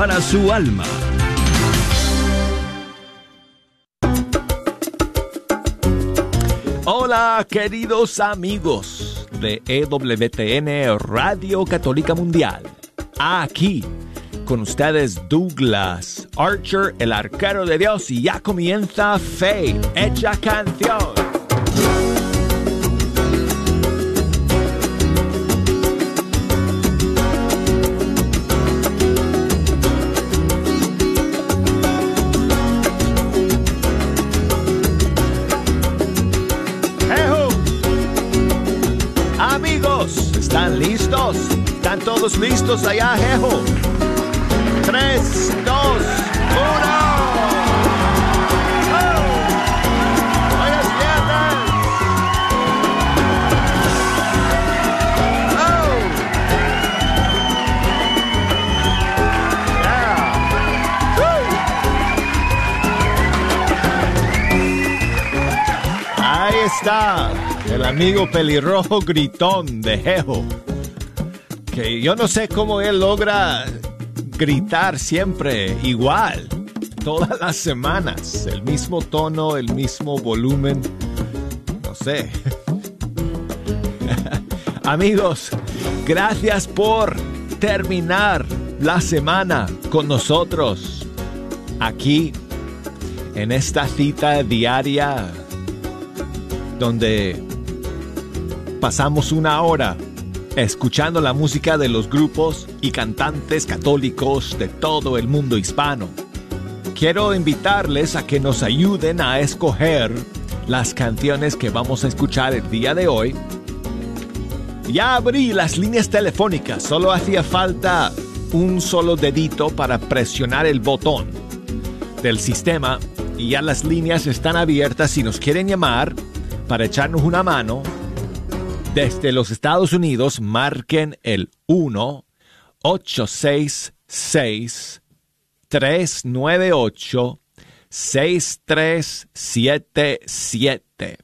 para su alma. Hola queridos amigos de EWTN Radio Católica Mundial. Aquí con ustedes Douglas Archer, el arquero de Dios, y ya comienza Fe, hecha canción. Todos listos allá, Jejo? 3, 2, 1. Ahí está el amigo pelirrojo gritón de Jejo. Que yo no sé cómo él logra gritar siempre igual, todas las semanas, el mismo tono, el mismo volumen, no sé. Amigos, gracias por terminar la semana con nosotros aquí en esta cita diaria donde pasamos una hora escuchando la música de los grupos y cantantes católicos de todo el mundo hispano. Quiero invitarles a que nos ayuden a escoger las canciones que vamos a escuchar el día de hoy. Ya abrí las líneas telefónicas, solo hacía falta un solo dedito para presionar el botón del sistema y ya las líneas están abiertas si nos quieren llamar para echarnos una mano desde los Estados Unidos, marquen el 1 866 398 6377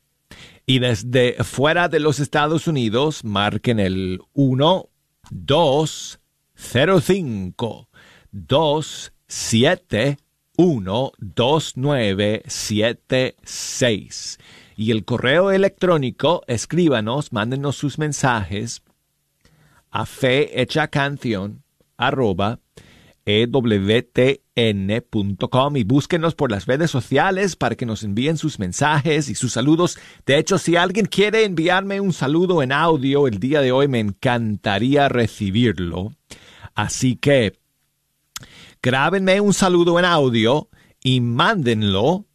y desde fuera de los Estados Unidos marquen el 1 205 271 2976 y el correo electrónico, escríbanos, mándenos sus mensajes a canción arroba ewtn.com y búsquenos por las redes sociales para que nos envíen sus mensajes y sus saludos. De hecho, si alguien quiere enviarme un saludo en audio el día de hoy, me encantaría recibirlo. Así que grábenme un saludo en audio y mándenlo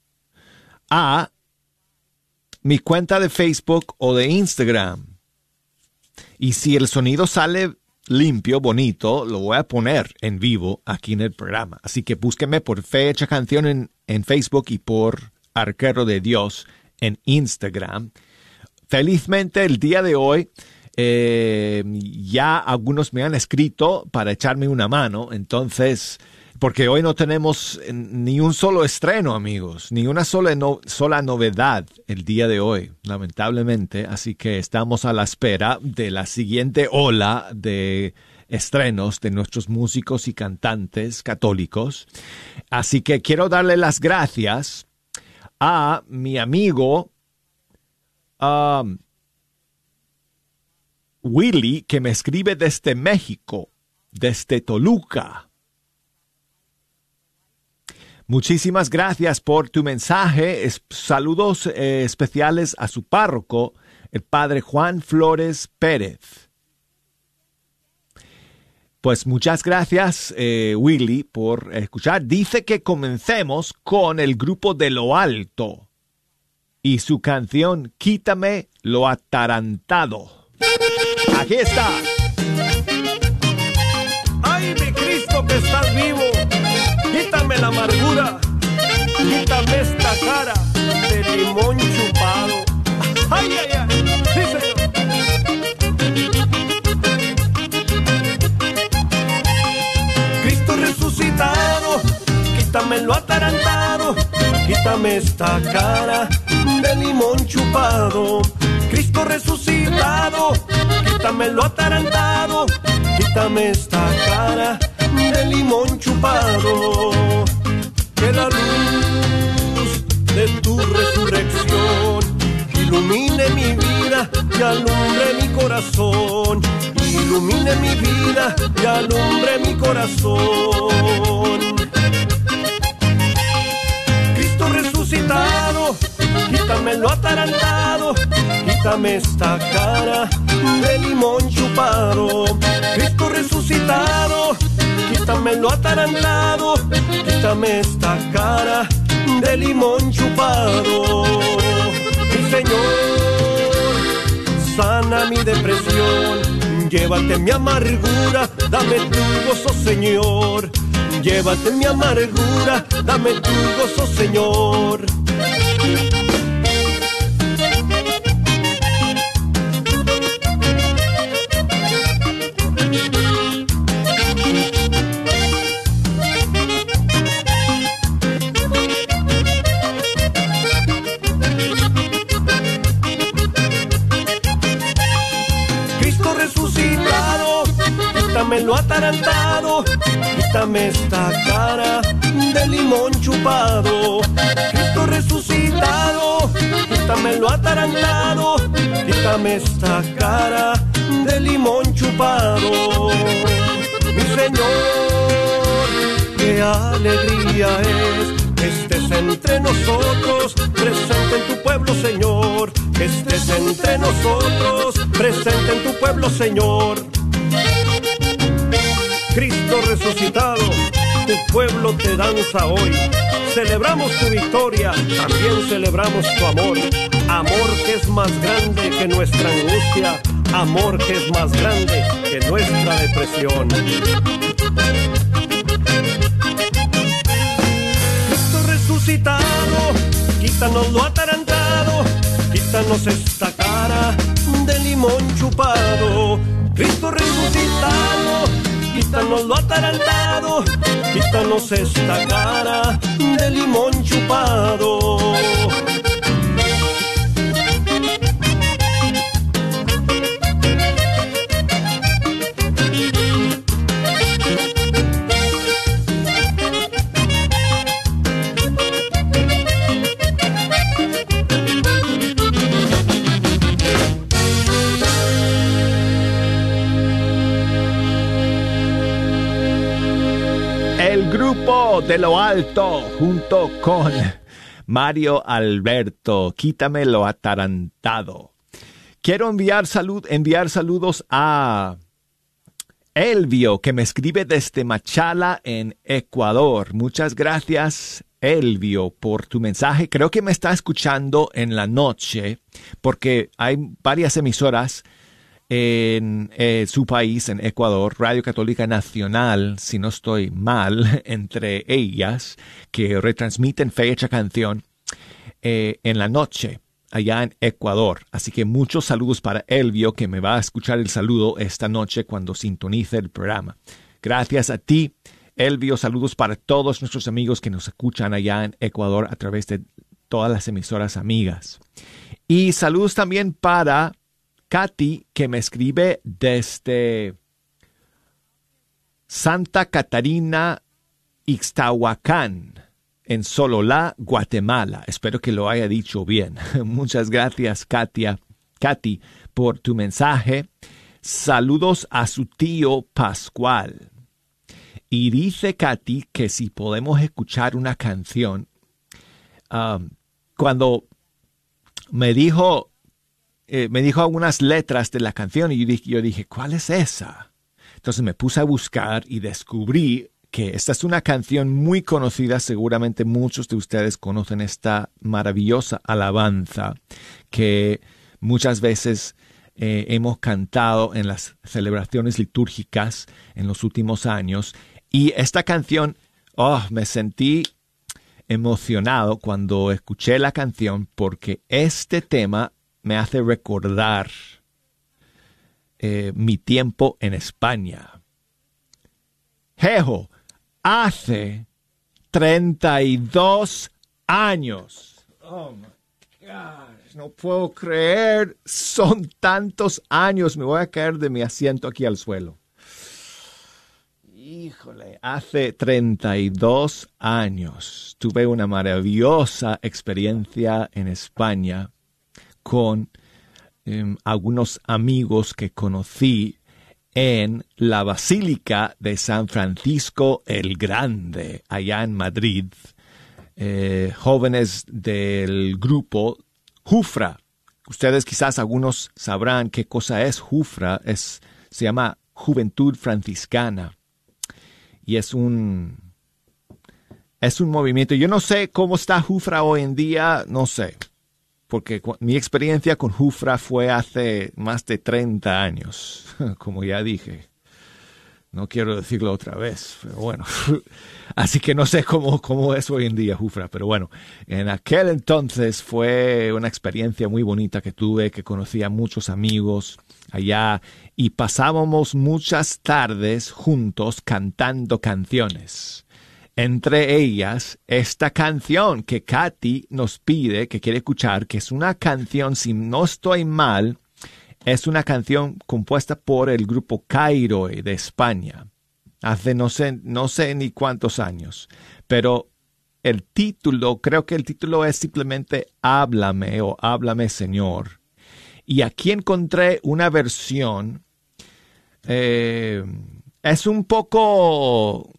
a mi cuenta de Facebook o de Instagram. Y si el sonido sale limpio, bonito, lo voy a poner en vivo aquí en el programa. Así que búsqueme por Fecha Canción en, en Facebook y por Arquero de Dios en Instagram. Felizmente el día de hoy eh, ya algunos me han escrito para echarme una mano, entonces porque hoy no tenemos ni un solo estreno, amigos, ni una sola, sola novedad el día de hoy, lamentablemente. Así que estamos a la espera de la siguiente ola de estrenos de nuestros músicos y cantantes católicos. Así que quiero darle las gracias a mi amigo um, Willy, que me escribe desde México, desde Toluca. Muchísimas gracias por tu mensaje. saludos eh, especiales a su párroco, el padre Juan Flores Pérez. Pues muchas gracias, eh, Willy, por escuchar. Dice que comencemos con el grupo de lo alto y su canción Quítame lo atarantado. Aquí está. ¡Ay, mi Cristo que estás vivo! Quítame la amargura, quítame esta cara de limón chupado. ¡Ay, ay, ay! ¡Sí, señor! Cristo resucitado, quítame lo atarantado, quítame esta cara de limón chupado. Cristo resucitado, quítame lo atarantado, quítame esta cara de limón chupado. Que la luz de tu resurrección ilumine mi vida y alumbre mi corazón. Ilumine mi vida y alumbre mi corazón. Cristo resucitado, quítame lo atarantado, quítame esta cara de limón chupado. Cristo resucitado, quítame lo atarantado, quítame esta cara de limón chupado. Mi Señor, sana mi depresión, llévate mi amargura, dame tu gozo, Señor. Llévate mi amargura, dame tu gozo, Señor. Atarantado, quítame esta cara de limón chupado. Cristo resucitado, quítame lo atarantado, quítame esta cara de limón chupado. Mi Señor, qué alegría es que estés entre nosotros, presente en tu pueblo, Señor. Que estés entre nosotros, presente en tu pueblo, Señor. Cristo resucitado, tu pueblo te danza hoy. Celebramos tu victoria, también celebramos tu amor. Amor que es más grande que nuestra angustia, amor que es más grande que nuestra depresión. Cristo resucitado, quítanos lo atarantado, quítanos esta cara de limón chupado. Cristo resucitado, quítanos lo atarantado, quítanos esta cara de limón chupado. De lo alto junto con Mario Alberto, quítame lo atarantado. Quiero enviar salud, enviar saludos a Elvio, que me escribe desde Machala, en Ecuador. Muchas gracias, Elvio, por tu mensaje. Creo que me está escuchando en la noche, porque hay varias emisoras en eh, su país, en Ecuador, Radio Católica Nacional, si no estoy mal, entre ellas, que retransmiten fecha canción eh, en la noche allá en Ecuador. Así que muchos saludos para Elvio, que me va a escuchar el saludo esta noche cuando sintonice el programa. Gracias a ti, Elvio. Saludos para todos nuestros amigos que nos escuchan allá en Ecuador a través de todas las emisoras amigas. Y saludos también para Katy, que me escribe desde Santa Catarina, Ixtahuacán, en Sololá, Guatemala. Espero que lo haya dicho bien. Muchas gracias, Katia, Katy, por tu mensaje. Saludos a su tío Pascual. Y dice Katy que si podemos escuchar una canción, um, cuando me dijo eh, me dijo algunas letras de la canción y yo dije, ¿cuál es esa? Entonces me puse a buscar y descubrí que esta es una canción muy conocida, seguramente muchos de ustedes conocen esta maravillosa alabanza que muchas veces eh, hemos cantado en las celebraciones litúrgicas en los últimos años. Y esta canción, oh, me sentí emocionado cuando escuché la canción porque este tema me hace recordar eh, mi tiempo en España. Jejo, hace 32 años. Oh my gosh, no puedo creer, son tantos años. Me voy a caer de mi asiento aquí al suelo. Híjole, hace 32 años tuve una maravillosa experiencia en España con em, algunos amigos que conocí en la Basílica de San Francisco el Grande, allá en Madrid. Eh, jóvenes del grupo Jufra. Ustedes quizás algunos sabrán qué cosa es Jufra. Es, se llama Juventud Franciscana y es un es un movimiento. Yo no sé cómo está Jufra hoy en día, no sé, porque mi experiencia con Jufra fue hace más de 30 años, como ya dije. No quiero decirlo otra vez, pero bueno. Así que no sé cómo, cómo es hoy en día Jufra, pero bueno, en aquel entonces fue una experiencia muy bonita que tuve, que conocí a muchos amigos allá y pasábamos muchas tardes juntos cantando canciones. Entre ellas, esta canción que Katy nos pide, que quiere escuchar, que es una canción, si no estoy mal, es una canción compuesta por el grupo Cairo de España, hace no sé, no sé ni cuántos años, pero el título, creo que el título es simplemente Háblame o Háblame Señor. Y aquí encontré una versión, eh, es un poco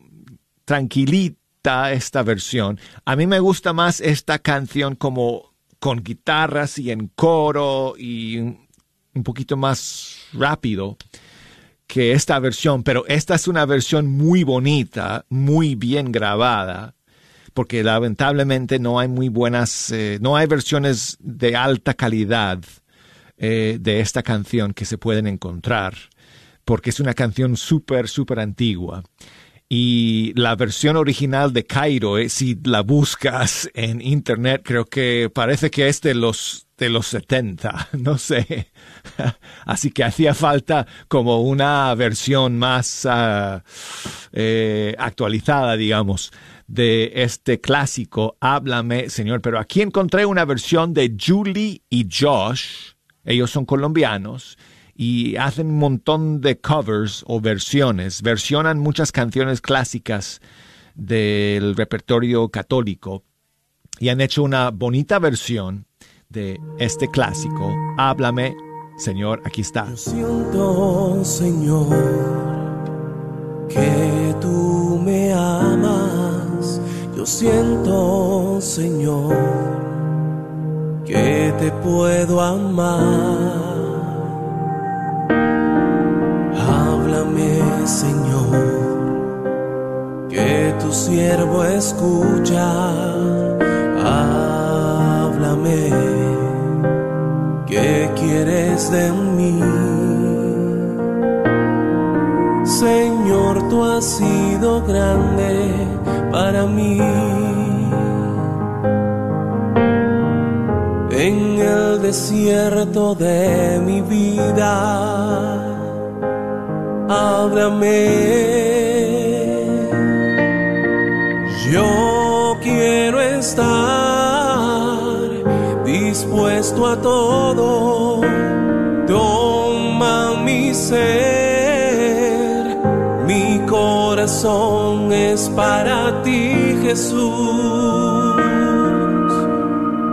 tranquilita esta versión. A mí me gusta más esta canción como con guitarras y en coro y un poquito más rápido que esta versión, pero esta es una versión muy bonita, muy bien grabada, porque lamentablemente no hay muy buenas, eh, no hay versiones de alta calidad eh, de esta canción que se pueden encontrar, porque es una canción súper, súper antigua. Y la versión original de Cairo, eh, si la buscas en internet, creo que parece que es de los de los 70, no sé. Así que hacía falta como una versión más eh, actualizada, digamos, de este clásico Háblame, Señor. Pero aquí encontré una versión de Julie y Josh ellos son colombianos y hacen un montón de covers o versiones, versionan muchas canciones clásicas del repertorio católico y han hecho una bonita versión de este clásico. Háblame, Señor, aquí está. Yo siento, Señor, que tú me amas. Yo siento, Señor que te puedo amar. Señor, que tu siervo escucha. Háblame, ¿qué quieres de mí? Señor, tú has sido grande para mí en el desierto de mi vida. Háblame. Yo quiero estar dispuesto a todo. Toma mi ser. Mi corazón es para ti, Jesús.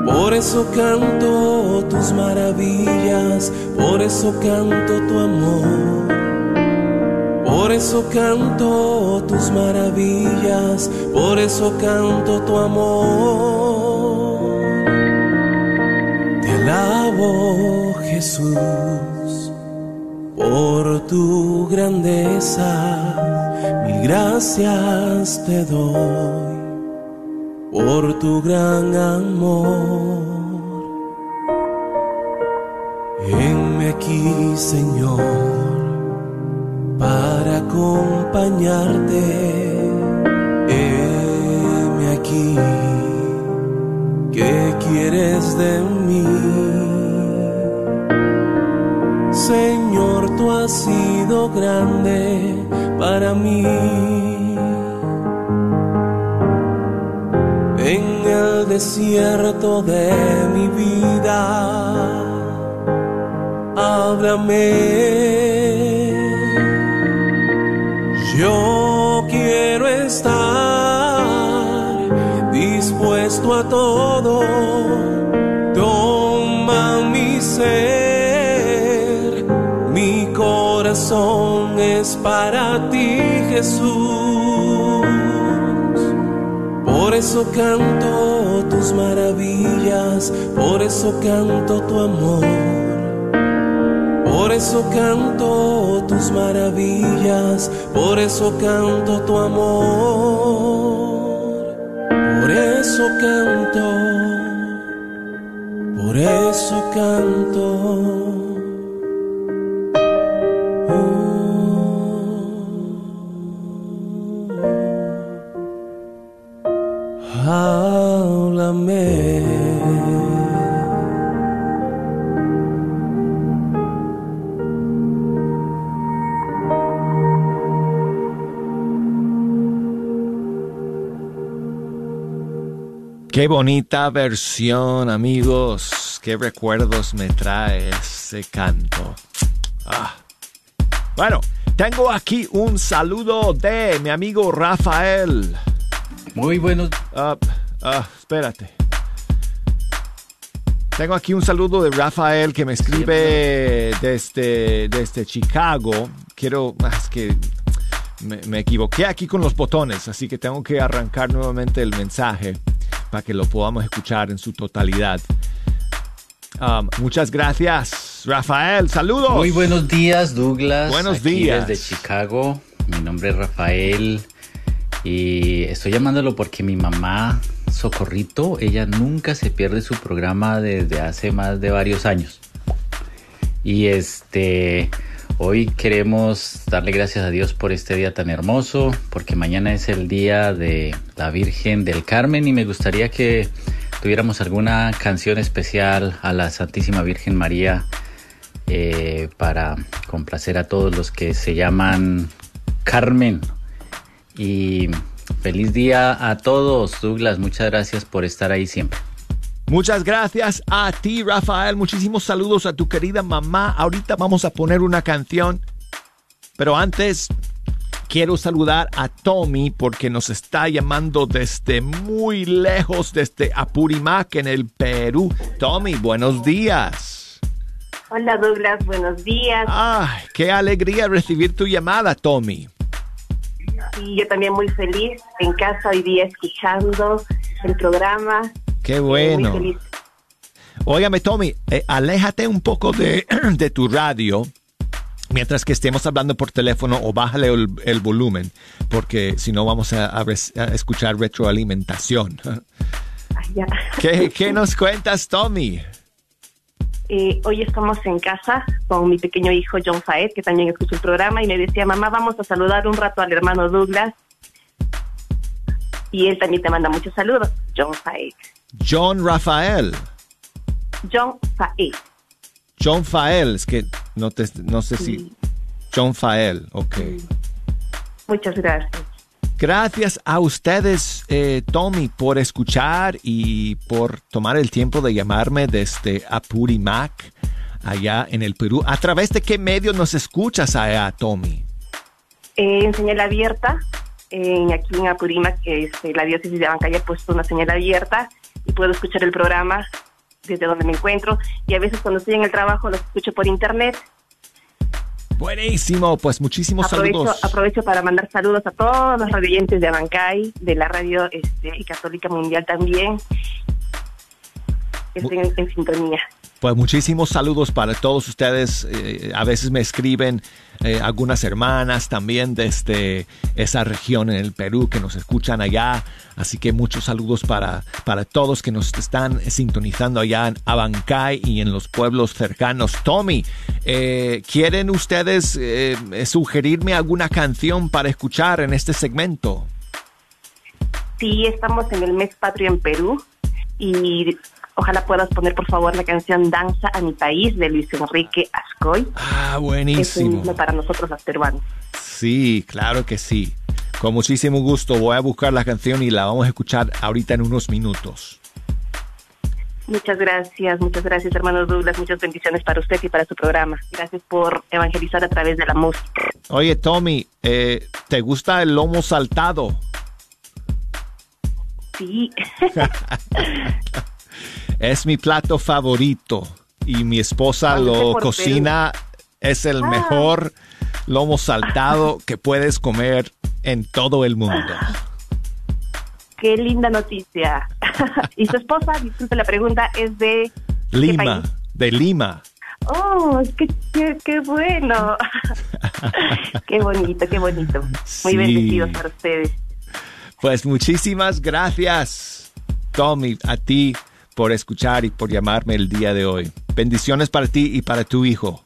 Por eso canto tus maravillas, por eso canto tu amor. Por eso canto tus maravillas, por eso canto tu amor. Te alabo, Jesús, por tu grandeza, mil gracias te doy por tu gran amor. Heme aquí, Señor, para acompañarte. Heme aquí, ¿qué quieres de mí? Señor, tú has sido grande para mí. desierto de mi vida. Háblame. Yo quiero estar dispuesto a todo. Toma mi ser, mi corazón es para ti, Jesús. Por eso canto tus maravillas, por eso canto tu amor. Eso canto tus maravillas, por eso canto tu amor. Por eso canto, por eso canto. Qué bonita versión, amigos. Qué recuerdos me trae ese canto. Ah. Bueno, tengo aquí un saludo de mi amigo Rafael. Muy buenos. Ah, ah, espérate. Tengo aquí un saludo de Rafael que me escribe desde, desde Chicago. Quiero, es que me, me equivoqué aquí con los botones, así que tengo que arrancar nuevamente el mensaje para que lo podamos escuchar en su totalidad. Um, muchas gracias, Rafael. Saludos. Muy buenos días, Douglas. Buenos Aquí días. Desde Chicago. Mi nombre es Rafael. Y estoy llamándolo porque mi mamá, Socorrito, ella nunca se pierde su programa desde hace más de varios años. Y este. Hoy queremos darle gracias a Dios por este día tan hermoso, porque mañana es el día de la Virgen del Carmen y me gustaría que tuviéramos alguna canción especial a la Santísima Virgen María eh, para complacer a todos los que se llaman Carmen. Y feliz día a todos, Douglas. Muchas gracias por estar ahí siempre. Muchas gracias a ti, Rafael. Muchísimos saludos a tu querida mamá. Ahorita vamos a poner una canción. Pero antes, quiero saludar a Tommy porque nos está llamando desde muy lejos, desde Apurimac, en el Perú. Tommy, buenos días. Hola Douglas, buenos días. Ay, qué alegría recibir tu llamada, Tommy. Y yo también muy feliz en casa hoy día escuchando el programa. Qué bueno. Muy feliz. Óigame, Tommy, eh, aléjate un poco de, de tu radio mientras que estemos hablando por teléfono o bájale el, el volumen, porque si no vamos a, a res- a escuchar retroalimentación. Ay, ya. ¿Qué, qué nos cuentas, Tommy? Eh, hoy estamos en casa con mi pequeño hijo John Faed, que también escucha el programa, y me decía, mamá, vamos a saludar un rato al hermano Douglas. Y él también te manda muchos saludos, John Faed. John Rafael. John Faed. John Fael, es que no, te, no sé si... John Fael, ok. Muchas gracias. Gracias a ustedes, eh, Tommy, por escuchar y por tomar el tiempo de llamarme desde Apurimac, allá en el Perú. ¿A través de qué medio nos escuchas allá, Tommy? Eh, en señal abierta, en, aquí en Apurímac, que este, la diócesis de Abancaya ha puesto una señal abierta y puedo escuchar el programa desde donde me encuentro y a veces cuando estoy en el trabajo lo escucho por internet. Buenísimo, pues muchísimos Aprovecho, saludos. aprovecho para mandar saludos a todos los radioyentes de Abancay, de la radio este, Católica Mundial también. que Estén en, en sintonía. Pues muchísimos saludos para todos ustedes. Eh, a veces me escriben eh, algunas hermanas también desde esa región en el Perú que nos escuchan allá. Así que muchos saludos para, para todos que nos están sintonizando allá en Abancay y en los pueblos cercanos. Tommy, eh, ¿quieren ustedes eh, sugerirme alguna canción para escuchar en este segmento? Sí, estamos en el mes patrio en Perú y ojalá puedas poner por favor la canción Danza a mi país de Luis Enrique Ascoy. Ah, Es buenísimo. himno para nosotros los peruanos. Sí, claro que sí. Con muchísimo gusto voy a buscar la canción y la vamos a escuchar ahorita en unos minutos. Muchas gracias, muchas gracias, hermano Douglas. Muchas bendiciones para usted y para su programa. Gracias por evangelizar a través de la música. Oye, Tommy, eh, ¿te gusta el lomo saltado? Sí. es mi plato favorito y mi esposa Ah, lo cocina. Es el Ah. mejor lomo saltado que puedes comer en todo el mundo. Qué linda noticia. y su esposa, disculpe la pregunta, es de... ¿qué Lima, país? de Lima. Oh, qué, qué, qué bueno. qué bonito, qué bonito. Muy Sí. bendecidos para ustedes. Pues muchísimas gracias, Tommy, a ti por escuchar y por llamarme el día de hoy. Bendiciones para ti y para tu hijo.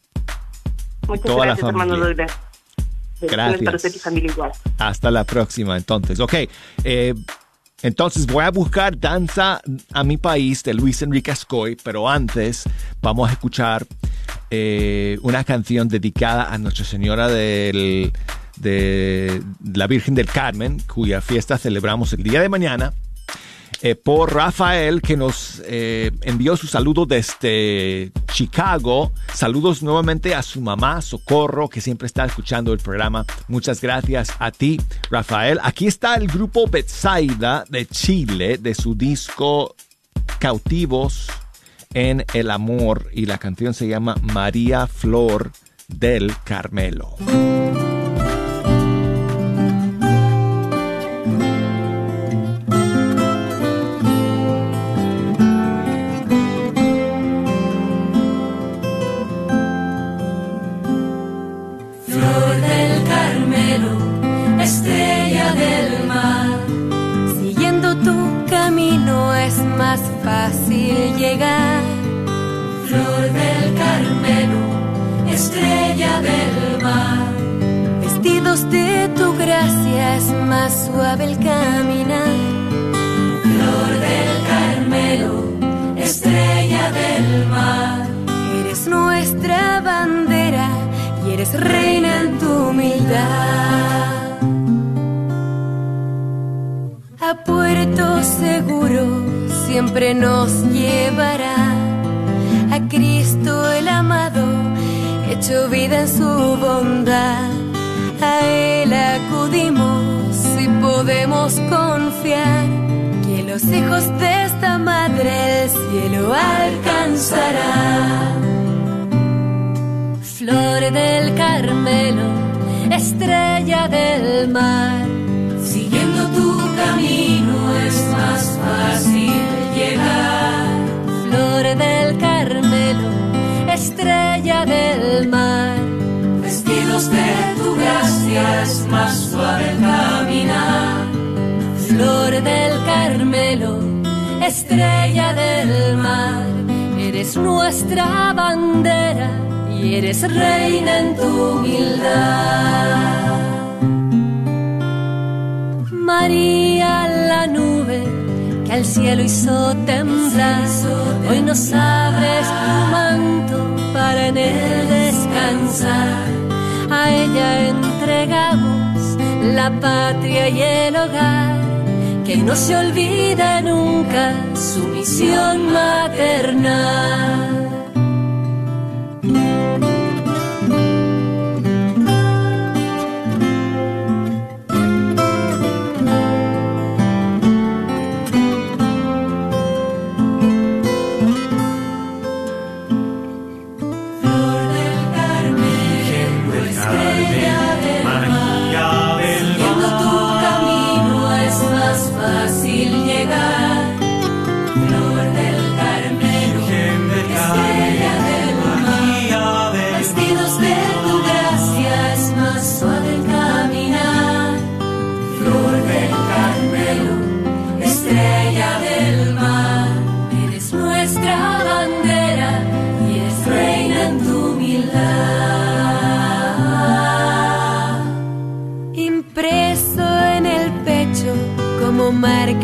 Muchas Toda la gracias, hermano familia. Bendiciones Gracias. Hasta la próxima, entonces. Ok, eh, entonces voy a buscar Danza a mi país de Luis Enrique Ascoy, pero antes vamos a escuchar eh, una canción dedicada a Nuestra Señora del, de la Virgen del Carmen, cuya fiesta celebramos el día de mañana. Eh, por Rafael, que nos eh, envió su saludo desde Chicago. Saludos nuevamente a su mamá, Socorro, que siempre está escuchando el programa. Muchas gracias a ti, Rafael. Aquí está el grupo Betsaida de Chile, de su disco Cautivos en el Amor, y la canción se llama María Flor del Carmelo. Más fácil llegar. Flor del Carmelo, estrella del mar. Vestidos de tu gracia es más suave el caminar. Flor del Carmelo, estrella del mar. Eres nuestra bandera y eres reina en tu humildad. A puerto seguro siempre nos llevará a Cristo el amado, hecho vida en su bondad. A Él acudimos y podemos confiar que los hijos de esta madre el cielo alcanzará. Flor del Carmelo, estrella del mar. Camino es más fácil llegar. Flor del Carmelo, estrella del mar. Vestidos de tu gracia es más suave el caminar. Flor del Carmelo, estrella del mar. Eres nuestra bandera y eres reina en tu humildad. María la nube que al cielo hizo temblar, hoy nos abres tu manto para en él descansar. A ella entregamos la patria y el hogar, que no se olvida nunca su misión maternal.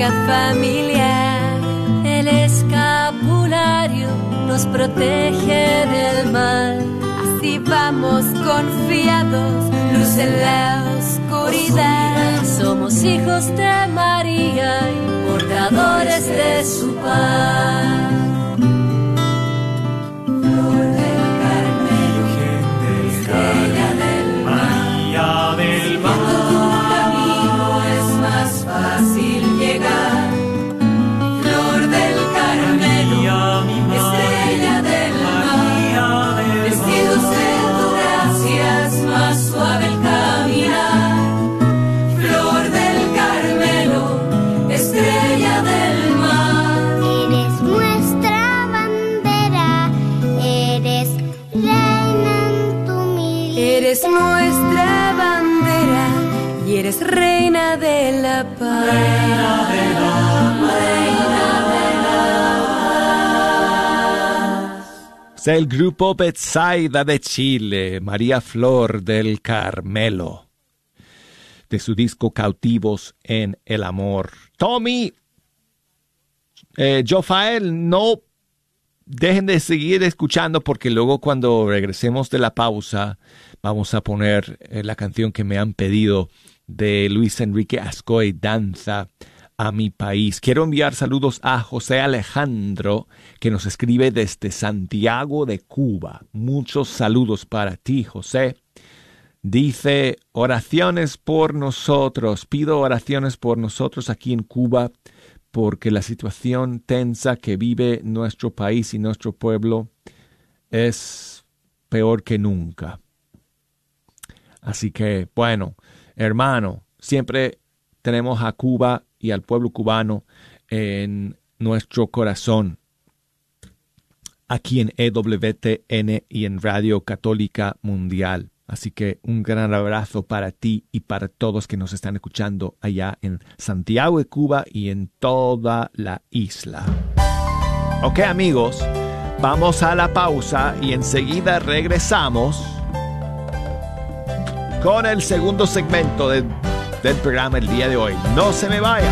Familiar. El escapulario nos protege del mal. Así vamos confiados, luz en la oscuridad. Somos hijos de María y portadores de su paz. El grupo Betsaida de Chile, María Flor del Carmelo, de su disco Cautivos en el Amor. Tommy, eh, Jofael, no dejen de seguir escuchando porque luego cuando regresemos de la pausa vamos a poner eh, la canción que me han pedido de Luis Enrique Ascoy, Danza a mi país. Quiero enviar saludos a José Alejandro, que nos escribe desde Santiago de Cuba. Muchos saludos para ti, José. Dice, oraciones por nosotros. Pido oraciones por nosotros aquí en Cuba, porque la situación tensa que vive nuestro país y nuestro pueblo es peor que nunca. Así que, bueno, hermano, siempre tenemos a Cuba y al pueblo cubano en nuestro corazón, aquí en EWTN y en Radio Católica Mundial. Así que un gran abrazo para ti y para todos que nos están escuchando allá en Santiago de Cuba y en toda la isla. Ok amigos, vamos a la pausa y enseguida regresamos con el segundo segmento de del programa el día de hoy. No se me vaya.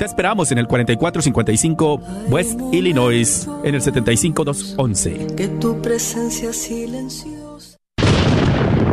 Te esperamos en el 4455 West Illinois, en el 75211. Que tu presencia silenciosa.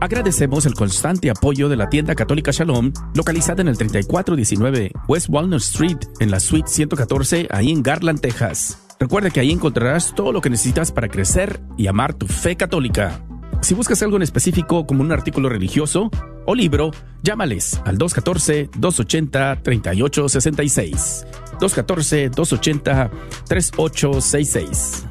Agradecemos el constante apoyo de la tienda católica Shalom, localizada en el 3419 West Walnut Street, en la suite 114, ahí en Garland, Texas. Recuerda que ahí encontrarás todo lo que necesitas para crecer y amar tu fe católica. Si buscas algo en específico como un artículo religioso o libro, llámales al 214-280-3866. 214-280-3866.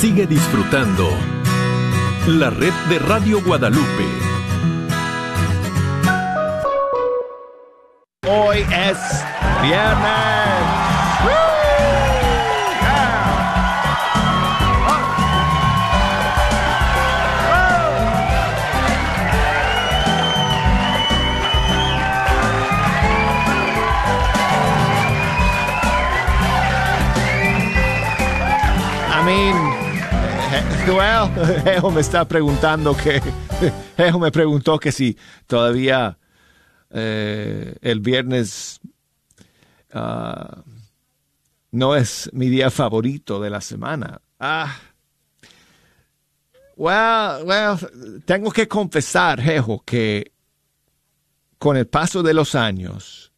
Sigue disfrutando la red de Radio Guadalupe. Hoy es viernes. Eh, well, me está preguntando que, Ejo me preguntó que si todavía eh, el viernes ah, no es mi día favorito de la semana. Ah, well, well, tengo que confesar, Ejo, que con el paso de los años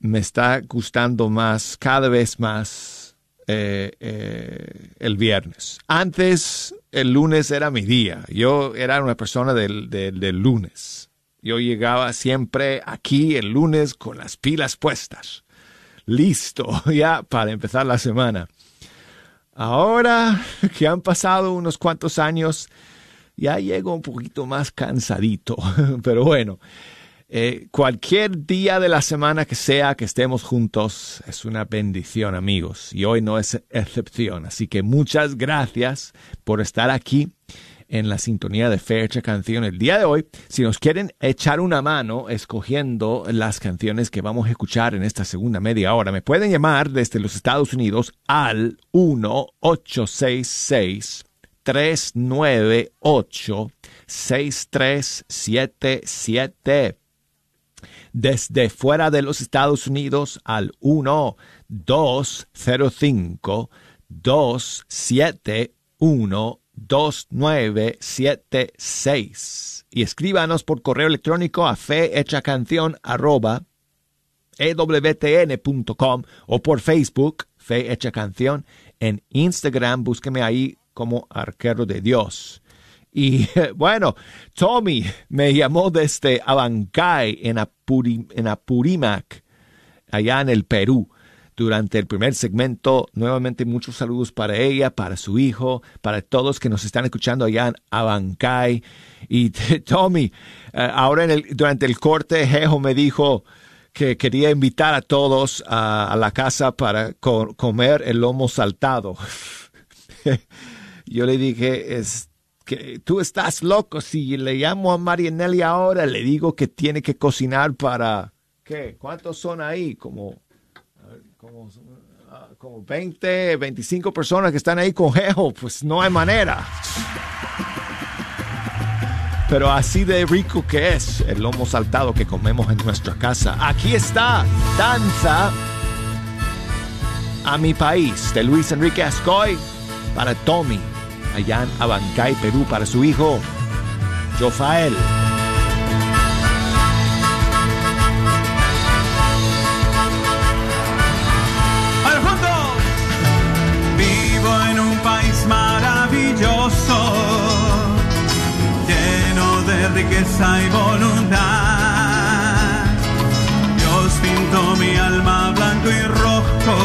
me está gustando más, cada vez más eh, eh, el viernes. Antes el lunes era mi día. Yo era una persona del, del, del, lunes. Yo llegaba siempre aquí el lunes con las pilas puestas. Listo ya para empezar la semana. Ahora que han pasado unos cuantos años, ya llego un poquito más cansadito. Pero bueno, eh, cualquier día de la semana que sea que estemos juntos es una bendición, amigos. Y hoy no es excepción. Así que muchas gracias por estar aquí en la sintonía de Fecha Canción el día de hoy. Si nos quieren echar una mano escogiendo las canciones que vamos a escuchar en esta segunda media hora, me pueden llamar desde los Estados Unidos al 1-866. 398 6377 desde fuera de los Estados Unidos al 1-205-271 2976 y escríbanos por correo electrónico a fehechacanción ewtn.com o por Facebook Fe Canción en Instagram. Búsqueme ahí como Arquero de Dios y bueno Tommy me llamó desde Abancay en, Apurímac allá en el Perú durante el primer segmento. Nuevamente muchos saludos para ella, para su hijo, para todos que nos están escuchando allá en Abancay. Y Tommy, uh, ahora durante el corte, Jejo me dijo que quería invitar a todos a, la casa para co comer el lomo saltado. Yo le dije, es tú estás loco. Si le llamo a Marianelli ahora, le digo que tiene que cocinar para... ¿Qué? ¿Cuántos son ahí? Como como, como 20, 25 personas que están ahí con Jejo, pues no hay manera. Pero así de rico que es el lomo saltado que comemos en nuestra casa. Aquí está, danza a mi país, de Luis Enrique Ascoy para Tommy, allá en Abancay, Perú, para su hijo, Jofael. maravilloso, lleno de riqueza y voluntad. Dios pintó mi alma blanco y rojo,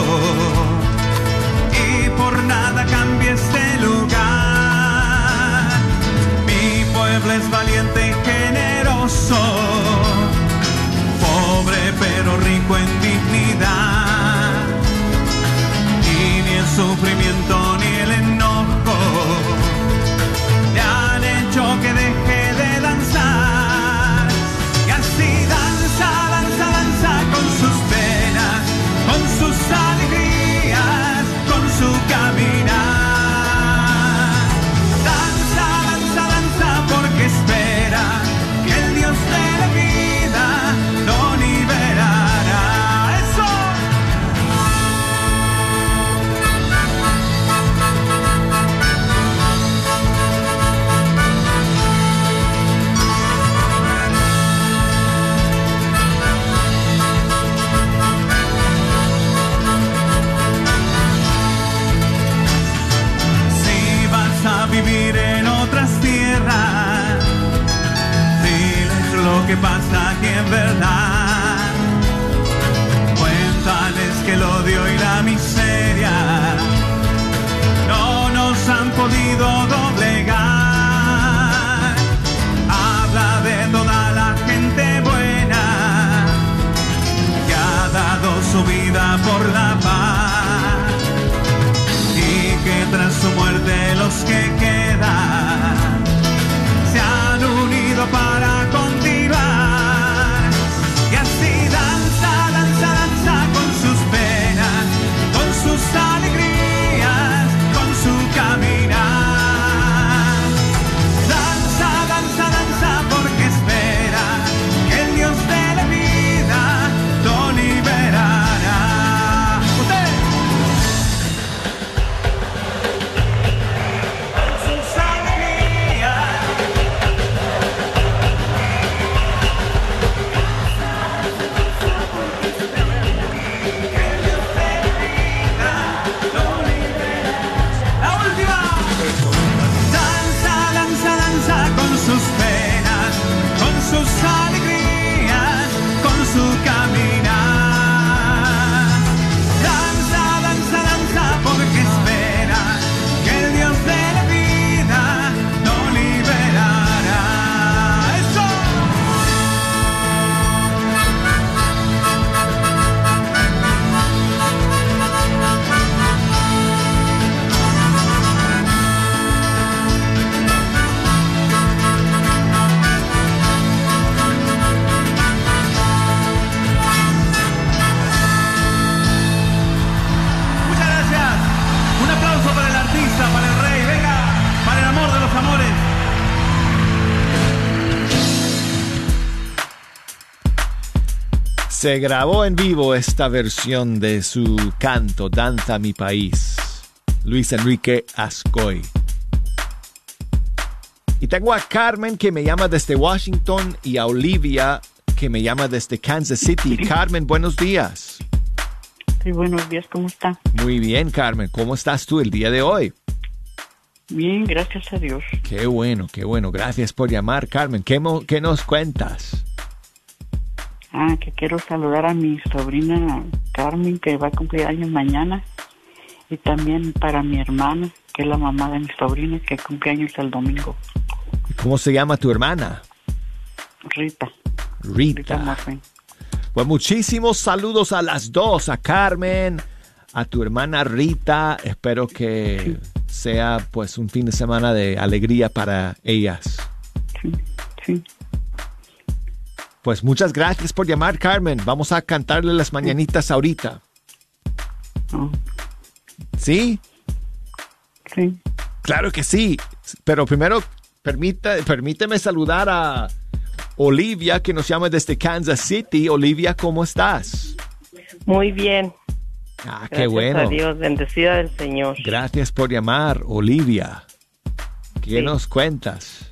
es valiente y generoso, pobre pero rico en dignidad. Y ni el sufrimiento pasa que en verdad. Se grabó en vivo esta versión de su canto Danza mi país, Luis Enrique Ascoy. Y tengo a Carmen que me llama desde Washington y a Olivia que me llama desde Kansas City. Carmen, buenos días. Sí, buenos días, ¿cómo está? Muy bien, Carmen. ¿Cómo estás tú el día de hoy? Bien, gracias a Dios. Qué bueno, qué bueno. Gracias por llamar, Carmen. ¿Qué, nos cuentas? Ah, que quiero saludar a mi sobrina Carmen, que va a cumplir años mañana. Y también para mi hermana, que es la mamá de mi sobrina, que cumple años el domingo. ¿Cómo se llama tu hermana? Rita. Rita. Morfin. Pues muchísimos saludos a las dos, a Carmen, a tu hermana Rita. Espero que sea pues un fin de semana de alegría para ellas. sí. Pues muchas gracias por llamar, Carmen. Vamos a cantarle las mañanitas ahorita. ¿Sí? Sí. Claro que sí. Pero primero, permita, permíteme saludar a Olivia, que nos llama desde Kansas City. Olivia, ¿cómo estás? Muy bien. Ah, qué Gracias bueno. a Dios, bendecida del Señor. Gracias por llamar, Olivia. ¿Qué Sí. nos cuentas?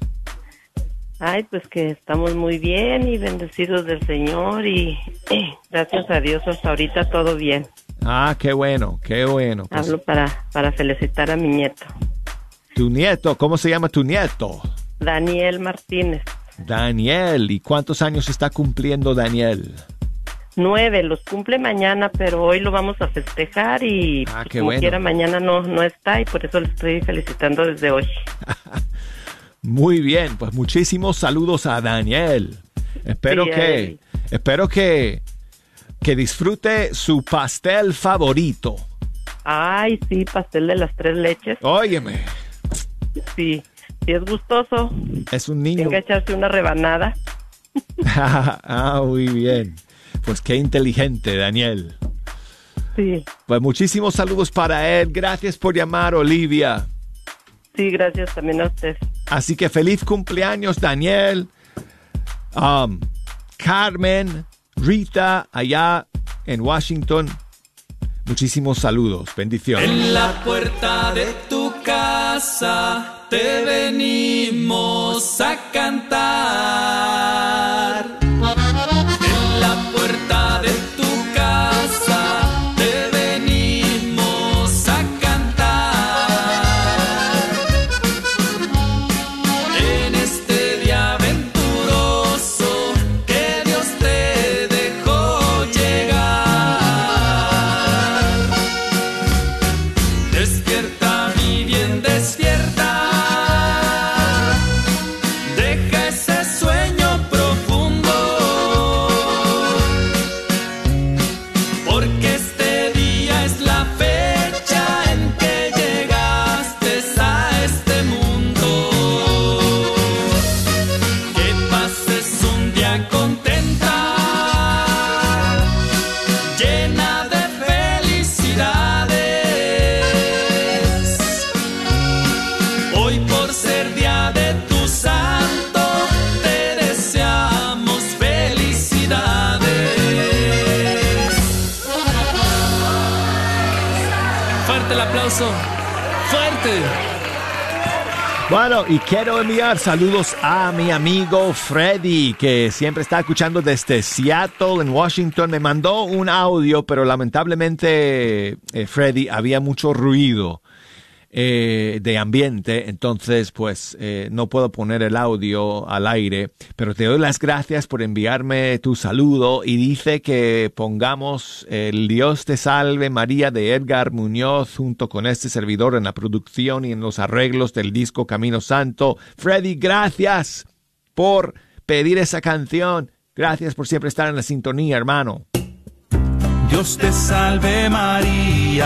Ay, pues que estamos muy bien y bendecidos del Señor y eh, gracias a Dios hasta ahorita todo bien. Ah, qué bueno, qué bueno. Pues, Hablo para, para felicitar a mi nieto, tu nieto, ¿cómo se llama tu nieto? Daniel Martínez. Daniel. ¿Y cuántos años está cumpliendo Daniel? Nueve, los cumple mañana, pero hoy lo vamos a festejar y Ah, pues, como bueno. quiera mañana no, no está y por eso le estoy felicitando desde hoy. Muy bien, pues muchísimos saludos a Daniel. Espero Sí, que, él. espero que, que disfrute su pastel favorito. Ay, sí, pastel de las tres leches. Óyeme, Sí, sí es gustoso. es un niño. Tenga que echarse una rebanada. ah, muy bien. Pues qué inteligente, Daniel. Sí, Pues muchísimos saludos para él. Gracias por llamar, Olivia. Sí, gracias también a usted. Así que feliz cumpleaños, Daniel. Um, Carmen, Rita, allá en Washington. Muchísimos saludos. Bendiciones. En la puerta de tu casa te venimos a cantar. Aplauso, fuerte. Bueno, y quiero enviar saludos a mi amigo Freddy, que siempre está escuchando desde Seattle, en Washington. Me mandó un audio, pero lamentablemente, eh, Freddy, había mucho ruido eh, de ambiente, entonces pues eh, no puedo poner el audio al aire, pero te doy las gracias por enviarme tu saludo y dice que pongamos el Dios te salve María de Edgar Muñoz junto con este servidor en la producción y en los arreglos del disco Camino Santo. Freddy, gracias por pedir esa canción. Gracias por siempre estar en la sintonía, hermano. Dios te salve María.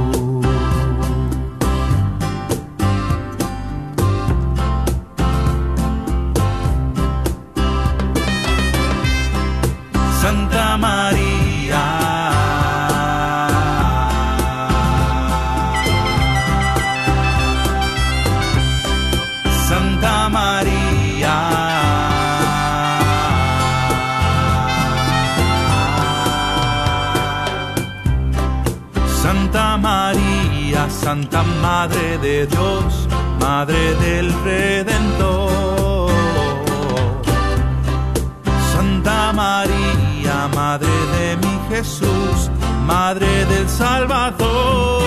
Dios, Madre del Redentor. Santa María, Madre de mi Jesús, Madre del Salvador.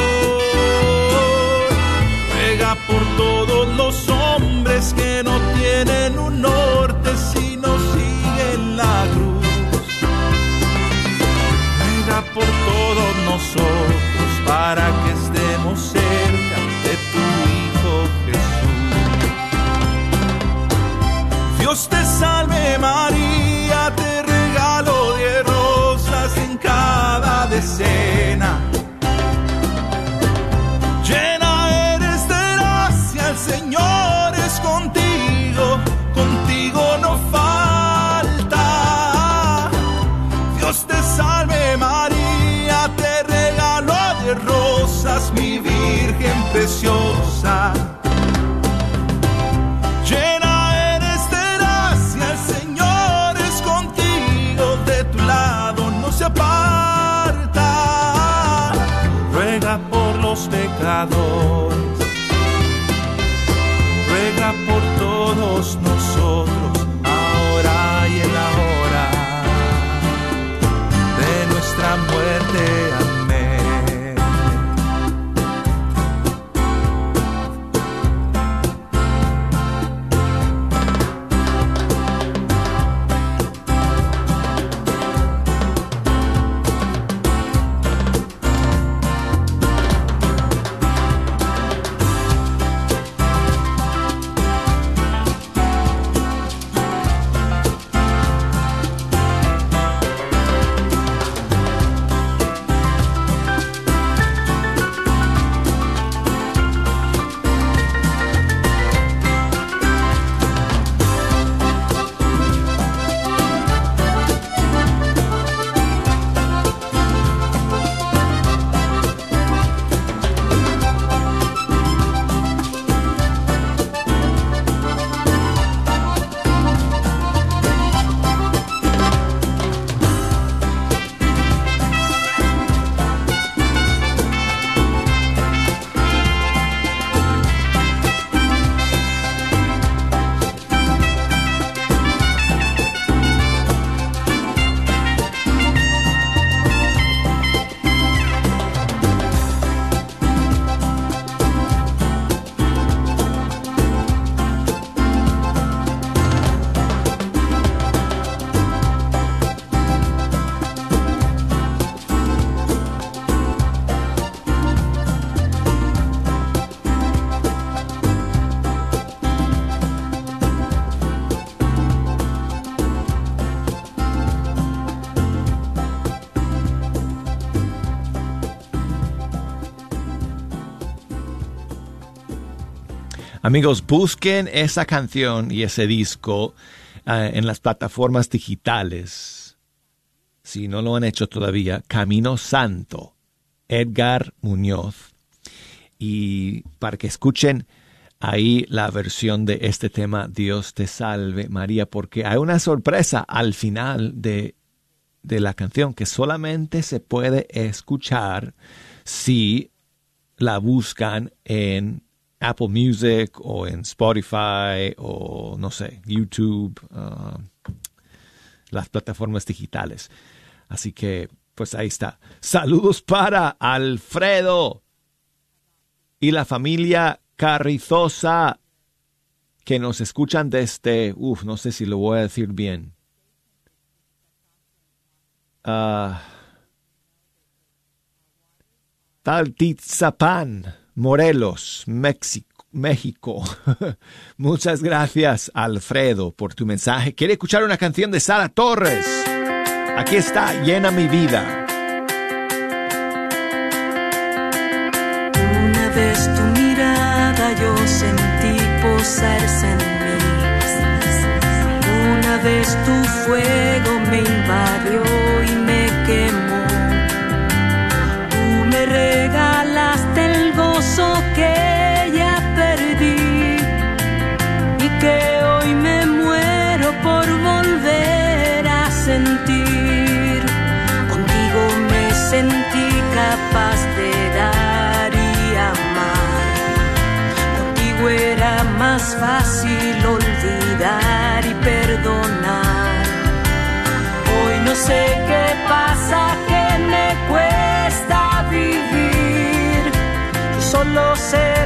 Ruega por todos los hombres que no tienen un norte si no siguen la cruz. Ruega por todos nosotros para que estemos cerca Jesús. Amigos, busquen esa canción y ese disco eh, en las plataformas digitales. Si no lo han hecho todavía, Camino Santo, Edgar Muñoz. Y para que escuchen ahí la versión de este tema, Dios te salve María, porque hay una sorpresa al final de, de la canción que solamente se puede escuchar si la buscan en Apple Music o en Spotify o no sé, YouTube, uh, las plataformas digitales. Así que, pues ahí está. Saludos para Alfredo y la familia Carrizosa que nos escuchan desde, uff, no sé si lo voy a decir bien. Uh, Taltizapan, Morelos, México. Muchas gracias, Alfredo, por tu mensaje. ¿Quiere escuchar una canción de Sara Torres? Aquí está, llena mi vida. Una vez tu mirada yo sentí posarse en mí. Una vez tu fuego me invadió sé qué pasa, que me cuesta vivir. Solo sé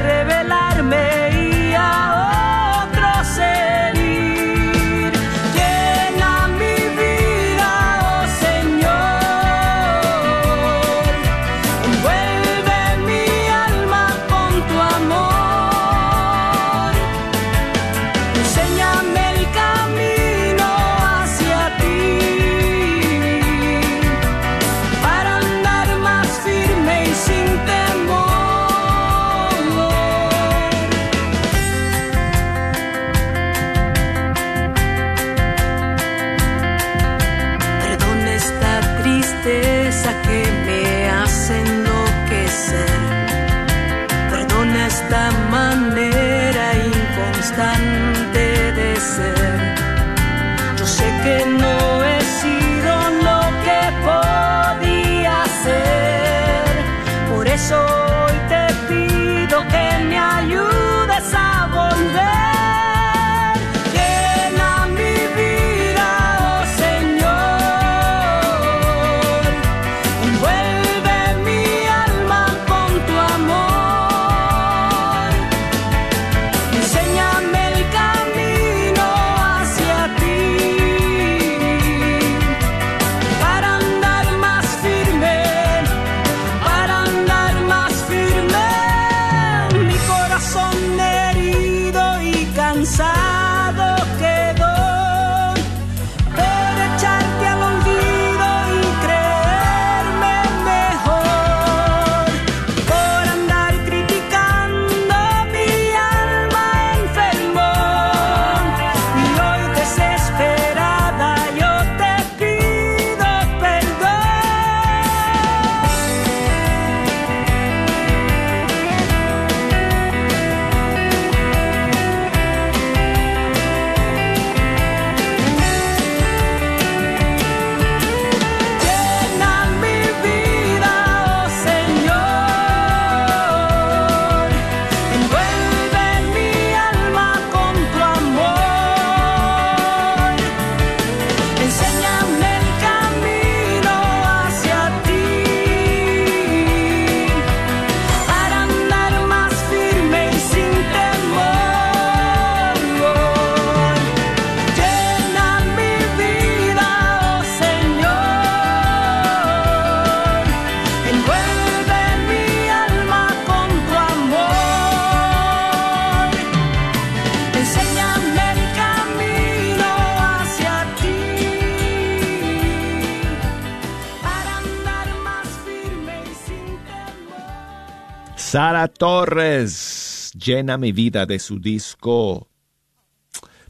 Sara Torres llena mi vida de su disco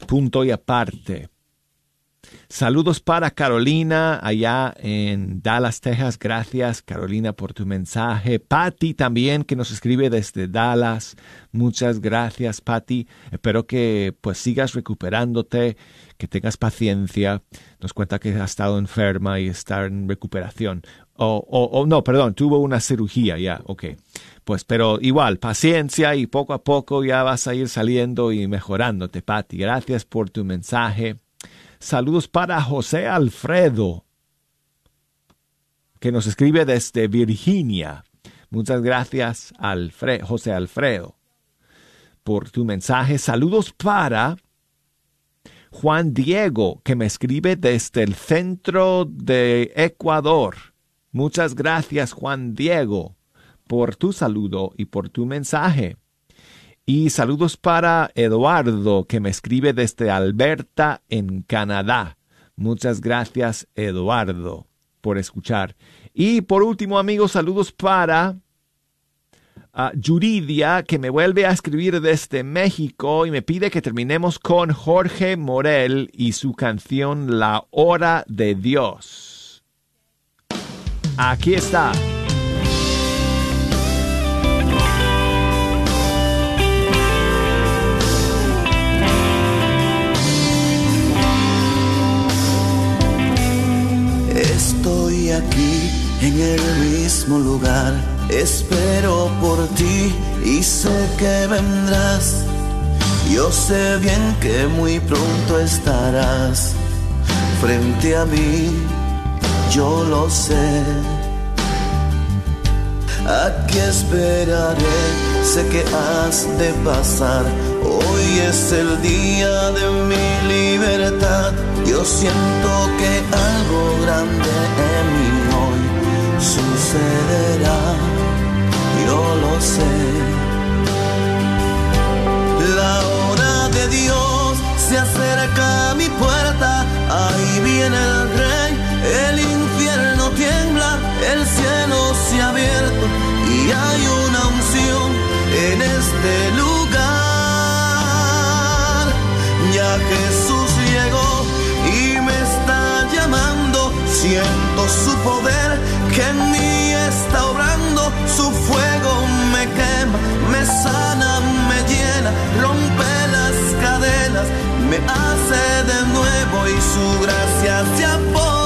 Punto y aparte. Saludos para Carolina allá en Dallas, Texas. Gracias Carolina por tu mensaje. Patty también que nos escribe desde Dallas. Muchas gracias Patty. Espero que pues sigas recuperándote, que tengas paciencia. Nos cuenta que ha estado enferma y está en recuperación. O, o, no, perdón, tuvo una cirugía ya, ok. Pues, pero igual, paciencia y poco a poco ya vas a ir saliendo y mejorándote, Patty. Gracias por tu mensaje. Saludos para José Alfredo, que nos escribe desde Virginia. Muchas gracias, José Alfredo, por tu mensaje. Saludos para Juan Diego, que me escribe desde el centro de Ecuador. Muchas gracias, Juan Diego, por tu saludo y por tu mensaje. Y saludos para Eduardo, que me escribe desde Alberta, en Canadá. Muchas gracias, Eduardo, por escuchar. Y por último, amigos, saludos para uh, Yuridia, que me vuelve a escribir desde México y me pide que terminemos con Jorge Morel y su canción La Hora de Dios. Aquí está. Estoy aquí en el mismo lugar, espero por ti y sé que vendrás. Yo sé bien que muy pronto estarás frente a mí, yo lo sé. Aquí esperaré, sé que has de pasar. Hoy es el día de mi libertad. Yo siento que algo grande en mí hoy sucederá. Yo lo sé. La hora de Dios se acerca a mi puerta. Ahí viene el rey. El infierno tiembla. El cielo se ha abierto. Y hay una unción en este lugar. Ya Jesús llegó y me está llamando. Siento su poder que en mí está obrando. Su fuego me quema, me sana, me llena, rompe las cadenas, me hace de nuevo y su gracia se apodera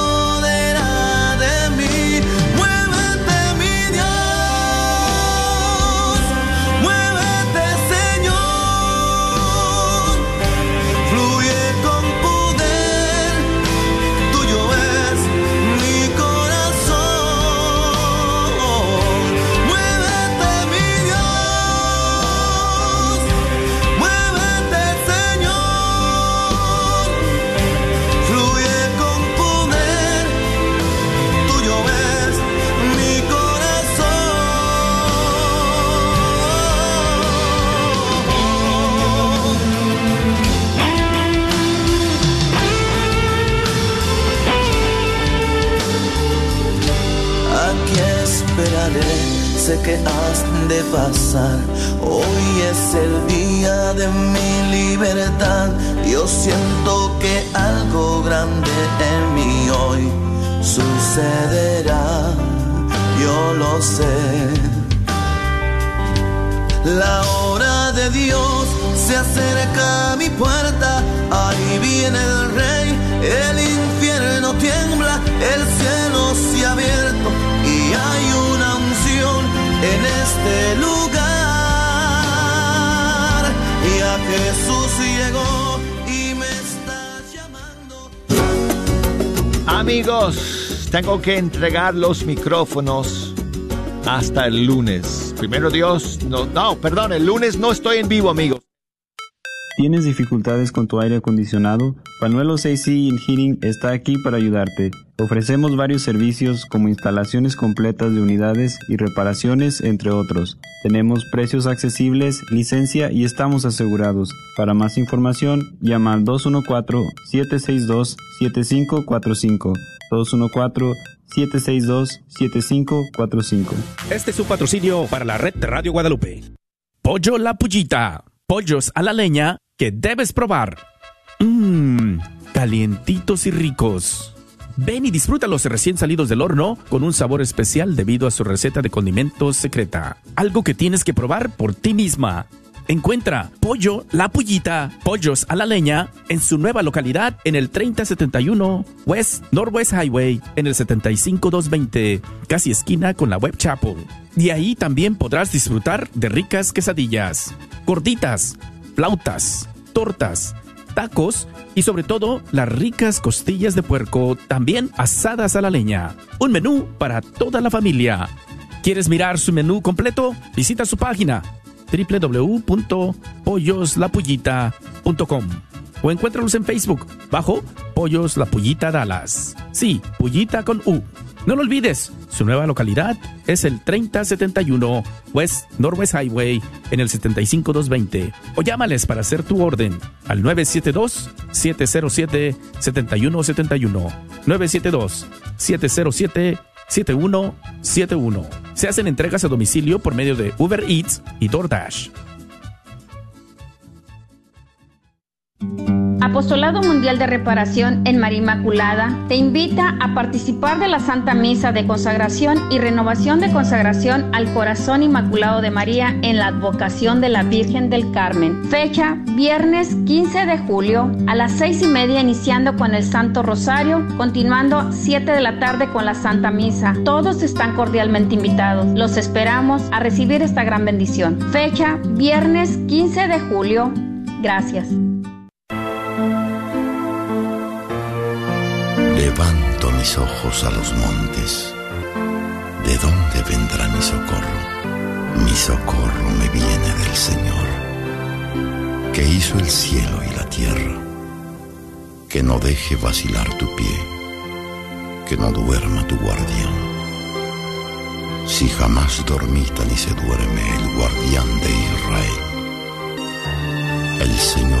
que has de pasar. Hoy es el día de mi libertad. Yo siento que algo grande en mí hoy sucederá. Yo lo sé. La hora de Dios se acerca a mi puerta. Ahí viene el rey. El infierno tiembla. El cielo se ha abierto. En este lugar. Y a Jesús llegó y me está Amigos, tengo que entregar los micrófonos hasta el lunes. Primero Dios, no, no, perdón, el lunes no estoy en vivo, amigos. ¿Tienes dificultades con tu aire acondicionado? Panuelos AC in Heating está aquí para ayudarte. Ofrecemos varios servicios como instalaciones completas de unidades y reparaciones, entre otros. Tenemos precios accesibles, licencia y estamos asegurados. Para más información, llama al 214-762-7545. 214-762-7545. Este es su patrocinio para la red de Radio Guadalupe. Pollo La Pullita. Pollos a la leña que debes probar. Mmm, calientitos y ricos. Ven y disfrútalos recién salidos del horno con un sabor especial debido a su receta de condimentos secreta. Algo que tienes que probar por ti misma. Encuentra Pollo La Pullita, Pollos a la Leña, en su nueva localidad en el 3071 West Northwest Highway, en el 75220, casi esquina con la Web Chapel. Y ahí también podrás disfrutar de ricas quesadillas, gorditas, flautas, tortas, tacos y sobre todo las ricas costillas de puerco, también asadas a la leña. Un menú para toda la familia. ¿Quieres mirar su menú completo? Visita su página www.polloslapullita.com o encuéntralos en Facebook bajo Pollos La Pullita Dallas. Sí, Pullita con U. No lo olvides, su nueva localidad es el 3071 West Northwest Highway en el 75220 o llámales para hacer tu orden al 972-707-7171. 972-707-7171. Se hacen entregas a domicilio por medio de Uber Eats y DoorDash. Apostolado Mundial de Reparación en María Inmaculada te invita a participar de la Santa Misa de consagración y renovación de consagración al Corazón Inmaculado de María en la advocación de la Virgen del Carmen. Fecha viernes 15 de julio a las seis y media iniciando con el Santo Rosario, continuando 7 de la tarde con la Santa Misa. Todos están cordialmente invitados. Los esperamos a recibir esta gran bendición. Fecha viernes 15 de julio. Gracias. Levanto mis ojos a los montes. ¿De dónde vendrá mi socorro? Mi socorro me viene del Señor, que hizo el cielo y la tierra. Que no deje vacilar tu pie, que no duerma tu guardián. Si jamás dormita ni se duerme el guardián de Israel, el Señor